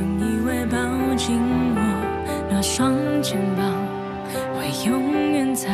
曾以为抱紧我那双肩膀，会永远在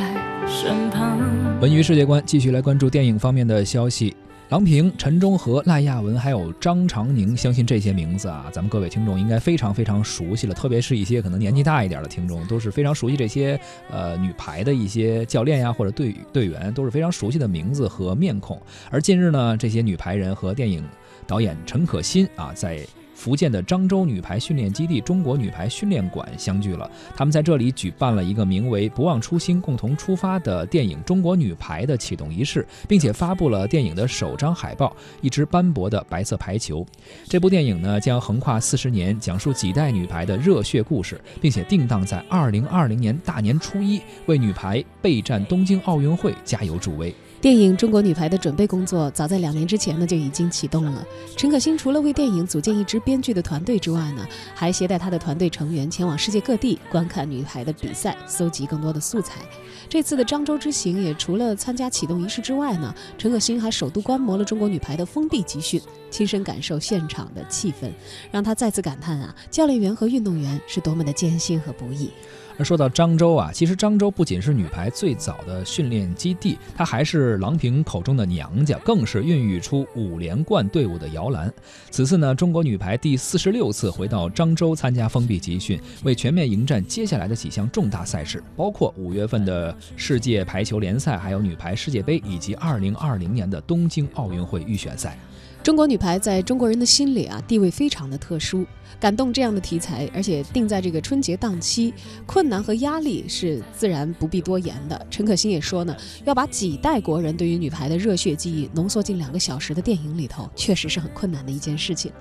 身旁。文娱世界观继续来关注电影方面的消息。郎平、陈忠和、赖亚文还有张常宁，相信这些名字啊，咱们各位听众应该非常非常熟悉了。特别是一些可能年纪大一点的听众，都是非常熟悉这些呃女排的一些教练呀或者队队员，都是非常熟悉的名字和面孔。而近日呢，这些女排人和电影导演陈可辛啊，在福建的漳州女排训练基地中国女排训练馆相聚了，他们在这里举办了一个名为“不忘初心，共同出发”的电影《中国女排》的启动仪式，并且发布了电影的首张海报——一只斑驳的白色排球。这部电影呢，将横跨四十年，讲述几代女排的热血故事，并且定档在二零二零年大年初一，为女排备战东京奥运会加油助威。电影《中国女排》的准备工作早在两年之前呢就已经启动了。陈可辛除了为电影组建一支编剧的团队之外呢，还携带他的团队成员前往世界各地观看女排的比赛，搜集更多的素材。这次的漳州之行也除了参加启动仪式之外呢，陈可辛还首度观摩了中国女排的封闭集训，亲身感受现场的气氛，让他再次感叹啊，教练员和运动员是多么的艰辛和不易。而说到漳州啊，其实漳州不仅是女排最早的训练基地，它还是郎平口中的娘家，更是孕育出五连冠队伍的摇篮。此次呢，中国女排第四十六次回到漳州参加封闭集训，为全面迎战接下来的几项重大赛事，包括五月份的世界排球联赛，还有女排世界杯，以及二零二零年的东京奥运会预选赛。中国女排在中国人的心里啊，地位非常的特殊。感动这样的题材，而且定在这个春节档期，困难和压力是自然不必多言的。陈可辛也说呢，要把几代国人对于女排的热血记忆浓缩进两个小时的电影里头，确实是很困难的一件事情。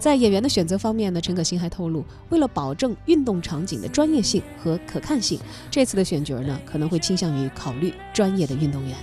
在演员的选择方面呢，陈可辛还透露，为了保证运动场景的专业性和可看性，这次的选角呢，可能会倾向于考虑专业的运动员。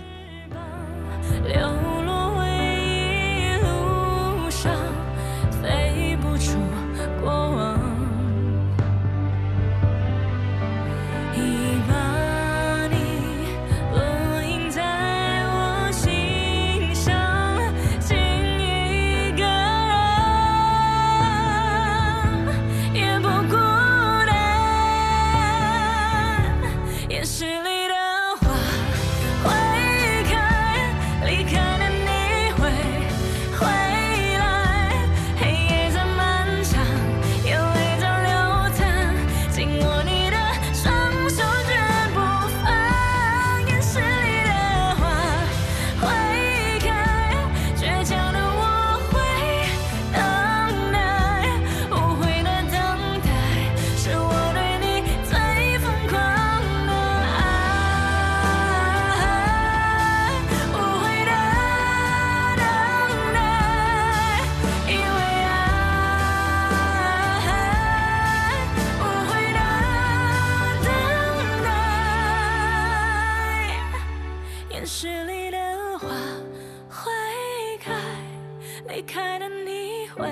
离开的你会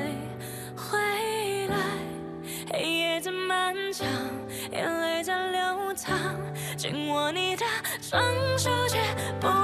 回来，黑夜在漫长，眼泪在流淌，紧握你的双手，却不。